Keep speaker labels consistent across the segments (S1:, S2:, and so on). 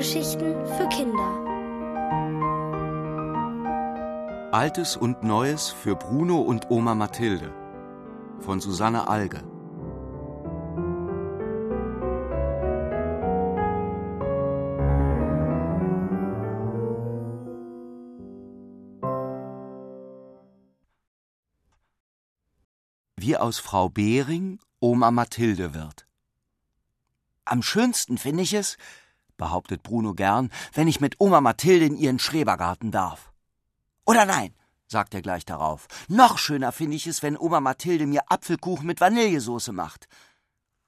S1: Hörgeschichten für Kinder.
S2: Altes und Neues für Bruno und Oma Mathilde von Susanne Alge. Wie aus Frau Behring Oma Mathilde wird. Am schönsten finde ich es, behauptet Bruno gern, wenn ich mit Oma Mathilde in ihren Schrebergarten darf. Oder nein, sagt er gleich darauf. Noch schöner finde ich es, wenn Oma Mathilde mir Apfelkuchen mit Vanillesoße macht.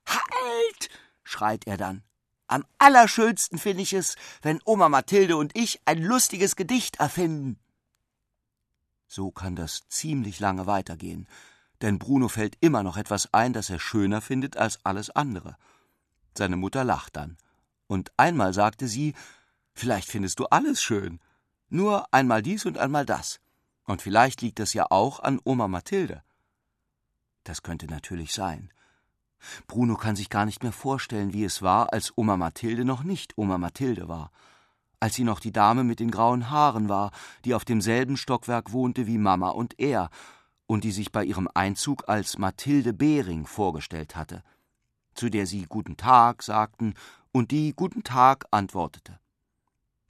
S2: Halt! schreit er dann. Am allerschönsten finde ich es, wenn Oma Mathilde und ich ein lustiges Gedicht erfinden. So kann das ziemlich lange weitergehen, denn Bruno fällt immer noch etwas ein, das er schöner findet als alles andere. Seine Mutter lacht dann. Und einmal sagte sie, vielleicht findest du alles schön. Nur einmal dies und einmal das. Und vielleicht liegt es ja auch an Oma Mathilde. Das könnte natürlich sein. Bruno kann sich gar nicht mehr vorstellen, wie es war, als Oma Mathilde noch nicht Oma Mathilde war. Als sie noch die Dame mit den grauen Haaren war, die auf demselben Stockwerk wohnte wie Mama und er und die sich bei ihrem Einzug als Mathilde Behring vorgestellt hatte, zu der sie Guten Tag sagten und die Guten Tag antwortete.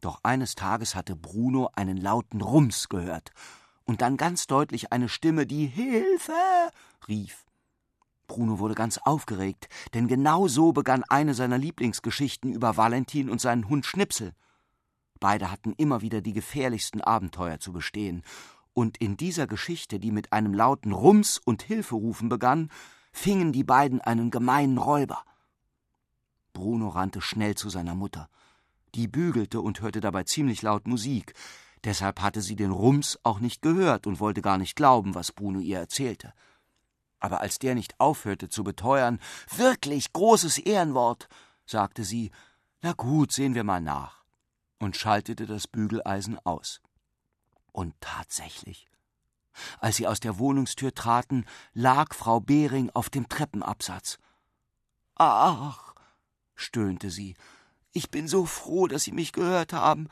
S2: Doch eines Tages hatte Bruno einen lauten Rums gehört und dann ganz deutlich eine Stimme, die Hilfe rief. Bruno wurde ganz aufgeregt, denn genau so begann eine seiner Lieblingsgeschichten über Valentin und seinen Hund Schnipsel. Beide hatten immer wieder die gefährlichsten Abenteuer zu bestehen, und in dieser Geschichte, die mit einem lauten Rums und Hilferufen begann, fingen die beiden einen gemeinen Räuber. Bruno rannte schnell zu seiner Mutter. Die bügelte und hörte dabei ziemlich laut Musik. Deshalb hatte sie den Rums auch nicht gehört und wollte gar nicht glauben, was Bruno ihr erzählte. Aber als der nicht aufhörte zu beteuern, wirklich großes Ehrenwort, sagte sie, na gut, sehen wir mal nach, und schaltete das Bügeleisen aus. Und tatsächlich, als sie aus der Wohnungstür traten, lag Frau Behring auf dem Treppenabsatz. Ach, stöhnte sie. Ich bin so froh, dass Sie mich gehört haben.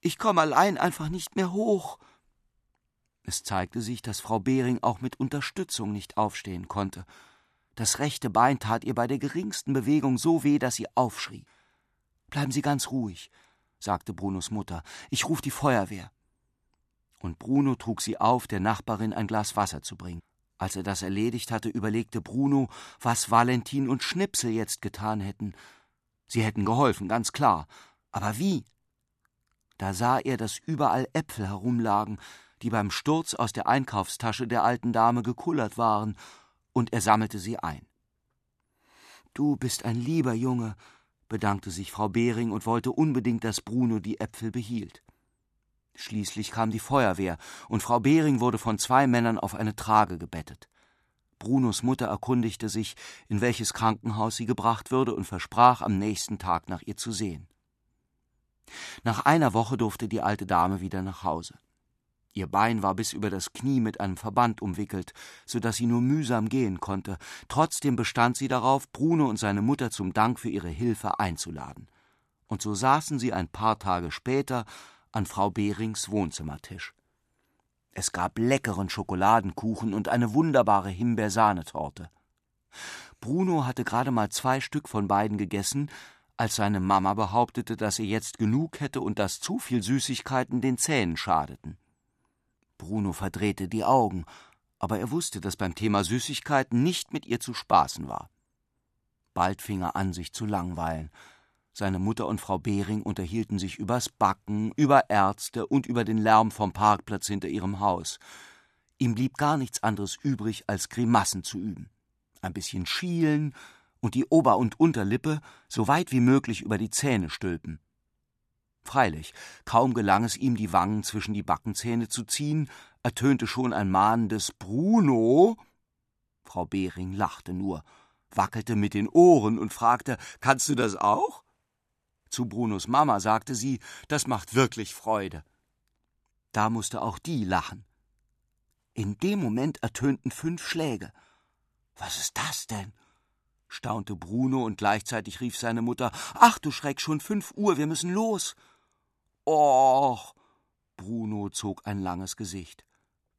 S2: Ich komme allein einfach nicht mehr hoch. Es zeigte sich, dass Frau Behring auch mit Unterstützung nicht aufstehen konnte. Das rechte Bein tat ihr bei der geringsten Bewegung so weh, dass sie aufschrie. Bleiben Sie ganz ruhig, sagte Brunos Mutter. Ich ruf die Feuerwehr. Und Bruno trug sie auf, der Nachbarin ein Glas Wasser zu bringen. Als er das erledigt hatte, überlegte Bruno, was Valentin und Schnipsel jetzt getan hätten. Sie hätten geholfen, ganz klar. Aber wie? Da sah er, dass überall Äpfel herumlagen, die beim Sturz aus der Einkaufstasche der alten Dame gekullert waren, und er sammelte sie ein. Du bist ein lieber Junge, bedankte sich Frau Behring und wollte unbedingt, dass Bruno die Äpfel behielt. Schließlich kam die Feuerwehr, und Frau Behring wurde von zwei Männern auf eine Trage gebettet. Brunos Mutter erkundigte sich, in welches Krankenhaus sie gebracht würde und versprach, am nächsten Tag nach ihr zu sehen. Nach einer Woche durfte die alte Dame wieder nach Hause. Ihr Bein war bis über das Knie mit einem Verband umwickelt, so dass sie nur mühsam gehen konnte. Trotzdem bestand sie darauf, Bruno und seine Mutter zum Dank für ihre Hilfe einzuladen. Und so saßen sie ein paar Tage später an Frau Behrings Wohnzimmertisch. Es gab leckeren Schokoladenkuchen und eine wunderbare Himbeersahnetorte. Bruno hatte gerade mal zwei Stück von beiden gegessen, als seine Mama behauptete, dass er jetzt genug hätte und dass zu viel Süßigkeiten den Zähnen schadeten. Bruno verdrehte die Augen, aber er wusste, dass beim Thema Süßigkeiten nicht mit ihr zu spaßen war. Bald fing er an, sich zu langweilen, seine Mutter und Frau Behring unterhielten sich übers Backen, über Ärzte und über den Lärm vom Parkplatz hinter ihrem Haus. Ihm blieb gar nichts anderes übrig, als Grimassen zu üben. Ein bisschen schielen und die Ober- und Unterlippe so weit wie möglich über die Zähne stülpen. Freilich, kaum gelang es ihm, die Wangen zwischen die Backenzähne zu ziehen, ertönte schon ein mahnendes Bruno. Frau Behring lachte nur, wackelte mit den Ohren und fragte: Kannst du das auch? Zu Brunos Mama sagte sie, das macht wirklich Freude. Da musste auch die lachen. In dem Moment ertönten fünf Schläge. Was ist das denn? staunte Bruno und gleichzeitig rief seine Mutter: Ach du Schreck, schon fünf Uhr, wir müssen los. Och! Bruno zog ein langes Gesicht.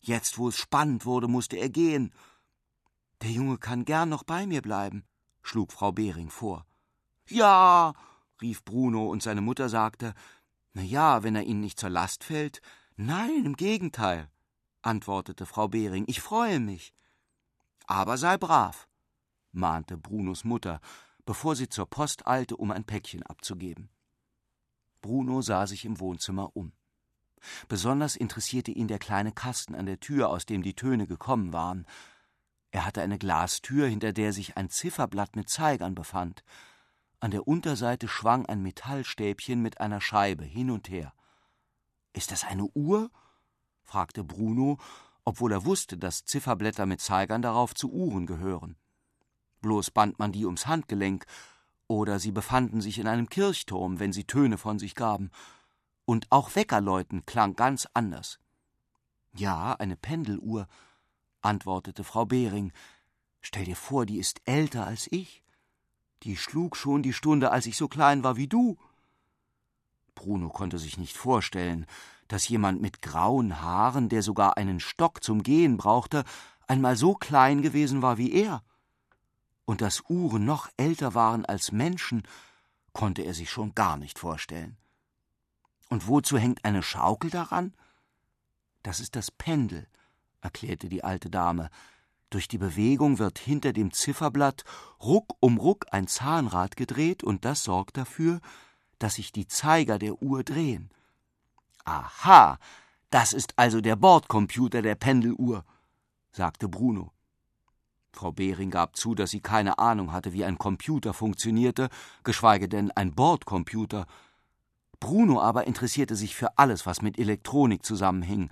S2: Jetzt, wo es spannend wurde, musste er gehen. Der Junge kann gern noch bei mir bleiben, schlug Frau Behring vor. Ja, rief Bruno, und seine Mutter sagte: Na ja, wenn er Ihnen nicht zur Last fällt. Nein, im Gegenteil, antwortete Frau Behring. Ich freue mich. Aber sei brav, mahnte Brunos Mutter, bevor sie zur Post eilte, um ein Päckchen abzugeben. Bruno sah sich im Wohnzimmer um. Besonders interessierte ihn der kleine Kasten an der Tür, aus dem die Töne gekommen waren. Er hatte eine Glastür, hinter der sich ein Zifferblatt mit Zeigern befand. An der Unterseite schwang ein Metallstäbchen mit einer Scheibe hin und her. Ist das eine Uhr? fragte Bruno, obwohl er wusste, dass Zifferblätter mit Zeigern darauf zu Uhren gehören. Bloß band man die ums Handgelenk, oder sie befanden sich in einem Kirchturm, wenn sie Töne von sich gaben. Und auch Weckerläuten klang ganz anders. Ja, eine Pendeluhr, antwortete Frau Behring. Stell dir vor, die ist älter als ich. Die schlug schon die Stunde, als ich so klein war wie du. Bruno konnte sich nicht vorstellen, dass jemand mit grauen Haaren, der sogar einen Stock zum Gehen brauchte, einmal so klein gewesen war wie er. Und dass Uhren noch älter waren als Menschen, konnte er sich schon gar nicht vorstellen. Und wozu hängt eine Schaukel daran? Das ist das Pendel, erklärte die alte Dame. Durch die Bewegung wird hinter dem Zifferblatt Ruck um Ruck ein Zahnrad gedreht und das sorgt dafür, dass sich die Zeiger der Uhr drehen. Aha, das ist also der Bordcomputer der Pendeluhr, sagte Bruno. Frau Behring gab zu, dass sie keine Ahnung hatte, wie ein Computer funktionierte, geschweige denn ein Bordcomputer. Bruno aber interessierte sich für alles, was mit Elektronik zusammenhing,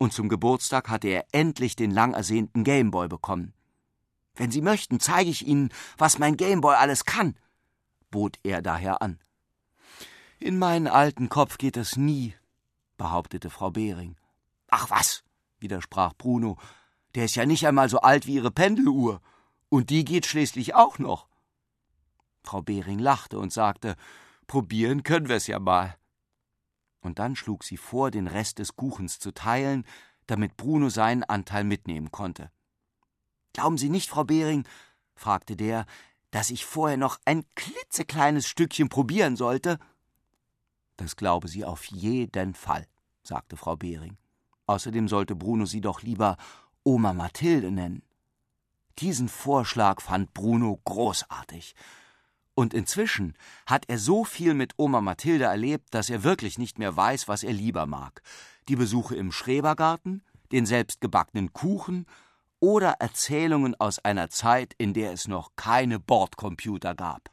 S2: und zum Geburtstag hatte er endlich den lang ersehnten Gameboy bekommen. Wenn Sie möchten, zeige ich Ihnen, was mein Gameboy alles kann, bot er daher an. In meinen alten Kopf geht das nie, behauptete Frau Behring. Ach was, widersprach Bruno, der ist ja nicht einmal so alt wie Ihre Pendeluhr, und die geht schließlich auch noch. Frau Behring lachte und sagte, probieren können wir es ja mal. Und dann schlug sie vor, den Rest des Kuchens zu teilen, damit Bruno seinen Anteil mitnehmen konnte. Glauben Sie nicht, Frau Behring, fragte der, dass ich vorher noch ein klitzekleines Stückchen probieren sollte? Das glaube sie auf jeden Fall, sagte Frau Behring. Außerdem sollte Bruno sie doch lieber Oma Mathilde nennen. Diesen Vorschlag fand Bruno großartig. Und inzwischen hat er so viel mit Oma Mathilde erlebt, dass er wirklich nicht mehr weiß, was er lieber mag. Die Besuche im Schrebergarten, den selbstgebackenen Kuchen oder Erzählungen aus einer Zeit, in der es noch keine Bordcomputer gab.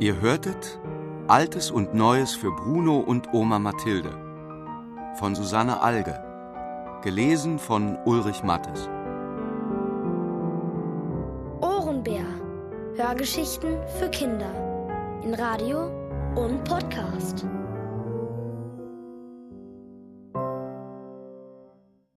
S2: Ihr hörtet Altes und Neues für Bruno und Oma Mathilde von Susanne Alge, gelesen von Ulrich Mattes.
S1: Ohrenbär. Hörgeschichten für Kinder in Radio und Podcast.